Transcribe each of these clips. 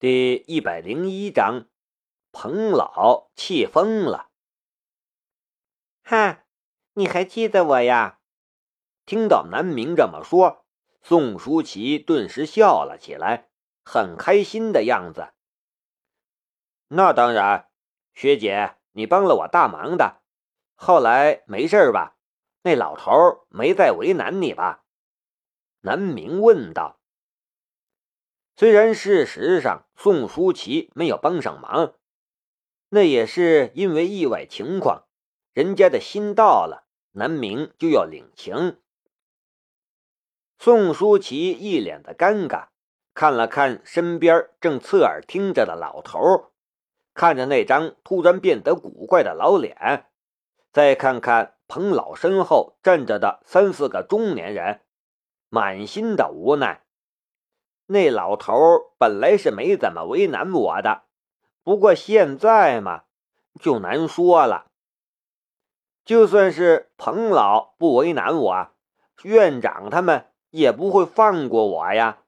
第一百零一章，彭老气疯了。哈，你还记得我呀？听到南明这么说，宋舒淇顿时笑了起来，很开心的样子。那当然，学姐，你帮了我大忙的。后来没事吧？那老头没再为难你吧？南明问道。虽然事实上宋舒淇没有帮上忙，那也是因为意外情况，人家的心到了，南明就要领情。宋舒淇一脸的尴尬，看了看身边正侧耳听着的老头，看着那张突然变得古怪的老脸，再看看彭老身后站着的三四个中年人，满心的无奈。那老头本来是没怎么为难我的，不过现在嘛，就难说了。就算是彭老不为难我，院长他们也不会放过我呀。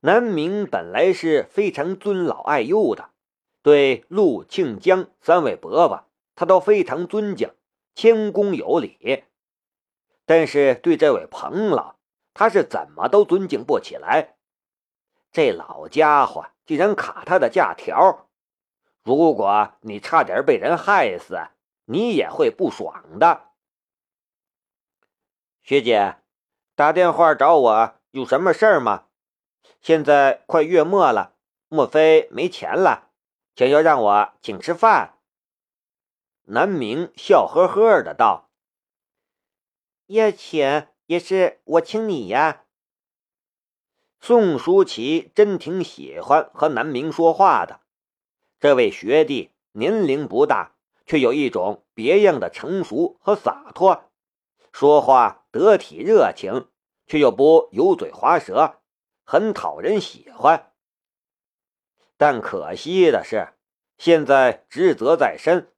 南明本来是非常尊老爱幼的，对陆庆江三位伯伯，他都非常尊敬，谦恭有礼。但是对这位彭老，他是怎么都尊敬不起来，这老家伙竟然卡他的假条。如果你差点被人害死，你也会不爽的。学姐，打电话找我有什么事儿吗？现在快月末了，莫非没钱了，想要让我请吃饭？南明笑呵呵的道：“要请。”也是我请你呀。宋舒淇真挺喜欢和南明说话的，这位学弟年龄不大，却有一种别样的成熟和洒脱，说话得体热情，却又不油嘴滑舌，很讨人喜欢。但可惜的是，现在职责在身，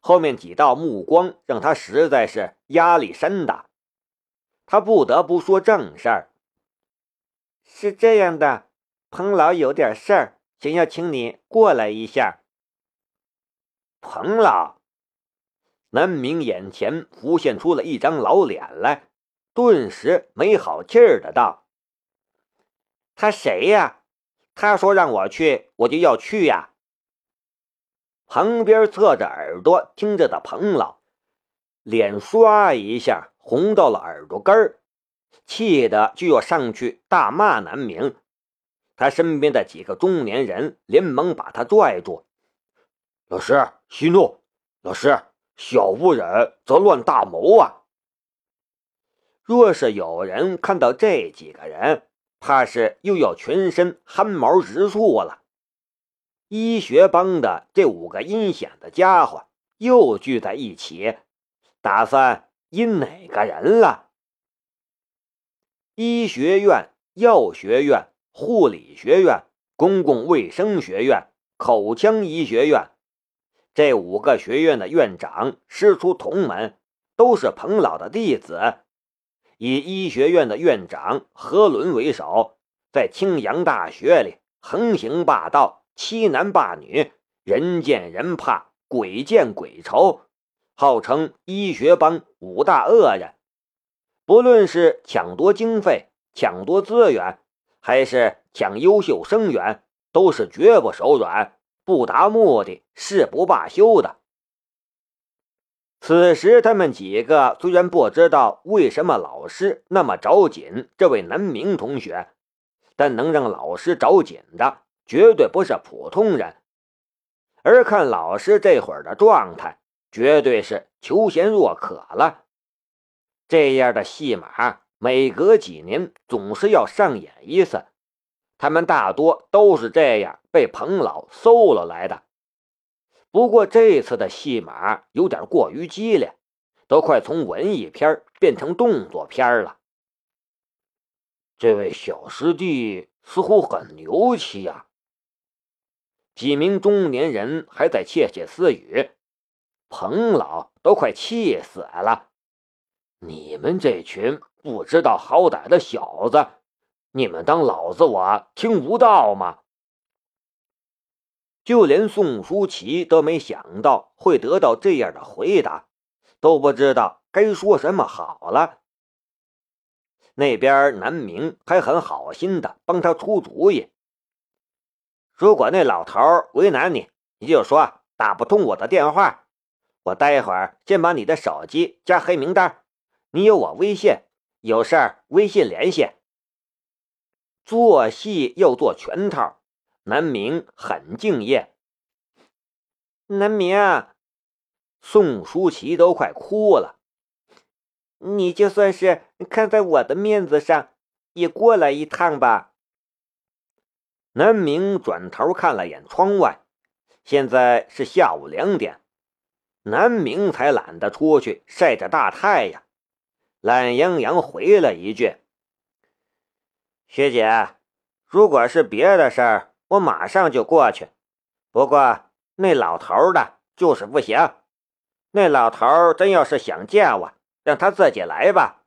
后面几道目光让他实在是压力山大。他不得不说正事儿。是这样的，彭老有点事儿，想要请你过来一下。彭老，南明眼前浮现出了一张老脸来，顿时没好气儿的道：“他谁呀？他说让我去，我就要去呀。”旁边侧着耳朵听着的彭老，脸唰一下。红到了耳朵根儿，气得就要上去大骂南明。他身边的几个中年人连忙把他拽住：“老师息怒，老师小不忍则乱大谋啊！若是有人看到这几个人，怕是又要全身汗毛直竖了。”医学帮的这五个阴险的家伙又聚在一起，打算。因哪个人了？医学院、药学院、护理学院、公共卫生学院、口腔医学院，这五个学院的院长师出同门，都是彭老的弟子。以医学院的院长何伦为首，在青阳大学里横行霸道，欺男霸女，人见人怕，鬼见鬼愁。号称医学帮五大恶人，不论是抢夺经费、抢夺资源，还是抢优秀生源，都是绝不手软，不达目的誓不罢休的。此时，他们几个虽然不知道为什么老师那么着紧这位南明同学，但能让老师着紧的，绝对不是普通人。而看老师这会儿的状态。绝对是求贤若渴了，这样的戏码每隔几年总是要上演一次，他们大多都是这样被彭老搜了来的。不过这次的戏码有点过于激烈，都快从文艺片变成动作片了。这位小师弟似乎很牛气呀！几名中年人还在窃窃私语。彭老都快气死了！你们这群不知道好歹的小子，你们当老子我听不到吗？就连宋书奇都没想到会得到这样的回答，都不知道该说什么好了。那边南明还很好心的帮他出主意：如果那老头为难你，你就说打不通我的电话，我待会儿先把你的手机加黑名单，你有我微信，有事儿微信联系。做戏要做全套。南明很敬业，南明，宋舒淇都快哭了。你就算是看在我的面子上，也过来一趟吧。南明转头看了眼窗外，现在是下午两点，南明才懒得出去晒着大太阳，懒洋洋回了一句：“学姐，如果是别的事儿。”我马上就过去，不过那老头的就是不行。那老头真要是想见我，让他自己来吧。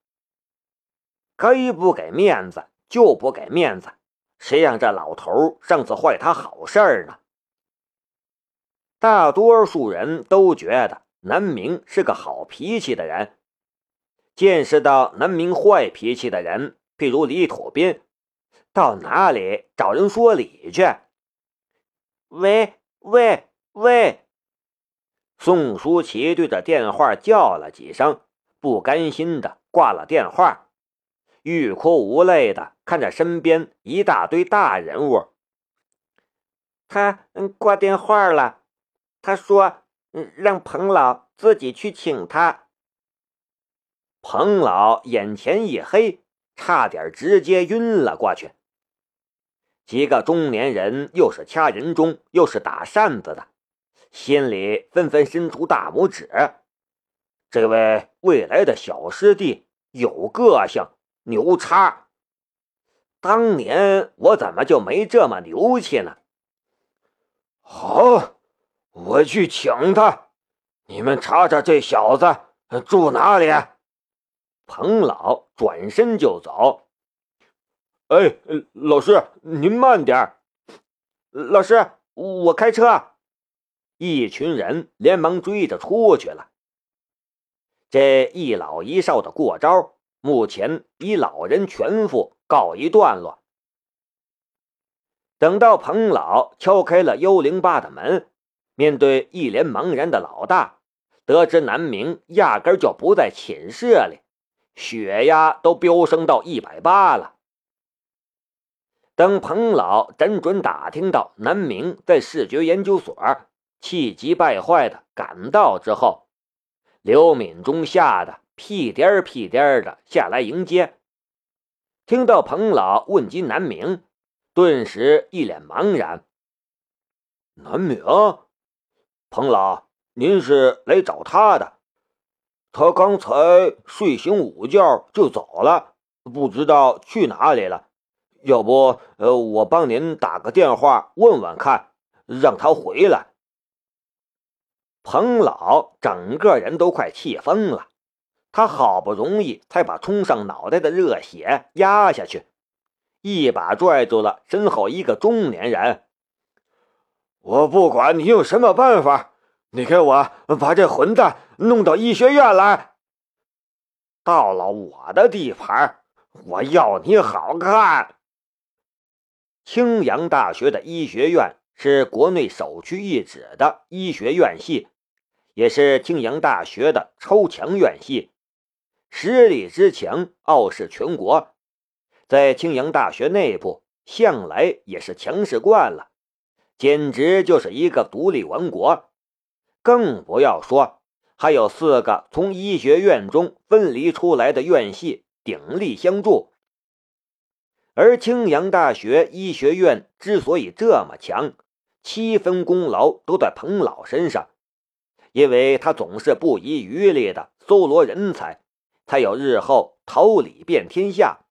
该不给面子就不给面子，谁让这老头上次坏他好事儿呢？大多数人都觉得南明是个好脾气的人，见识到南明坏脾气的人，譬如李土斌。到哪里找人说理去？喂喂喂！宋书奇对着电话叫了几声，不甘心的挂了电话，欲哭无泪的看着身边一大堆大人物。他挂电话了，他说让彭老自己去请他。彭老眼前一黑，差点直接晕了过去。几个中年人又是掐人中，又是打扇子的，心里纷纷伸出大拇指。这位未来的小师弟有个性，牛叉！当年我怎么就没这么牛气呢？好，我去请他。你们查查这小子住哪里。彭老转身就走。哎，老师，您慢点老师，我开车。一群人连忙追着出去了。这一老一少的过招，目前以老人全副告一段落。等到彭老敲开了幺零八的门，面对一脸茫然的老大，得知南明压根就不在寝室里，血压都飙升到一百八了。等彭老辗转打听到南明在视觉研究所，气急败坏的赶到之后，刘敏忠吓得屁颠屁颠的下来迎接。听到彭老问及南明，顿时一脸茫然。南明，彭老，您是来找他的？他刚才睡醒午觉就走了，不知道去哪里了。要不，呃，我帮您打个电话问问看，让他回来。彭老整个人都快气疯了，他好不容易才把冲上脑袋的热血压下去，一把拽住了身后一个中年人。我不管你用什么办法，你给我把这混蛋弄到医学院来。到了我的地盘，我要你好看。青阳大学的医学院是国内首屈一指的医学院系，也是青阳大学的超强院系，实力之强傲视全国。在青阳大学内部，向来也是强势惯了，简直就是一个独立王国。更不要说还有四个从医学院中分离出来的院系鼎力相助。而青阳大学医学院之所以这么强，七分功劳都在彭老身上，因为他总是不遗余力的搜罗人才，才有日后桃李遍天下。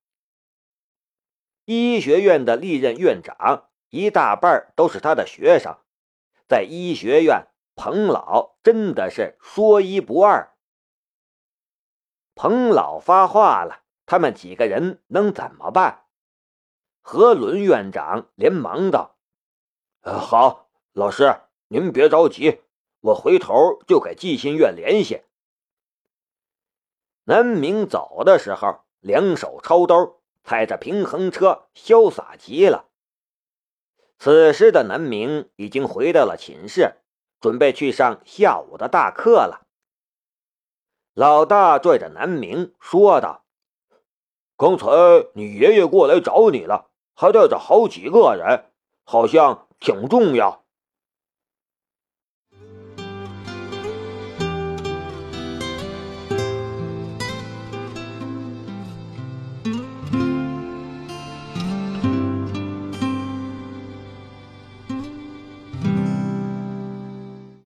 医学院的历任院长一大半都是他的学生，在医学院，彭老真的是说一不二。彭老发话了，他们几个人能怎么办？何伦院长连忙道：“呃，好，老师您别着急，我回头就给寄信院联系。”南明走的时候，两手抄兜，踩着平衡车，潇洒极了。此时的南明已经回到了寝室，准备去上下午的大课了。老大拽着南明说道：“刚才你爷爷过来找你了，还带着好几个人，好像挺重要。”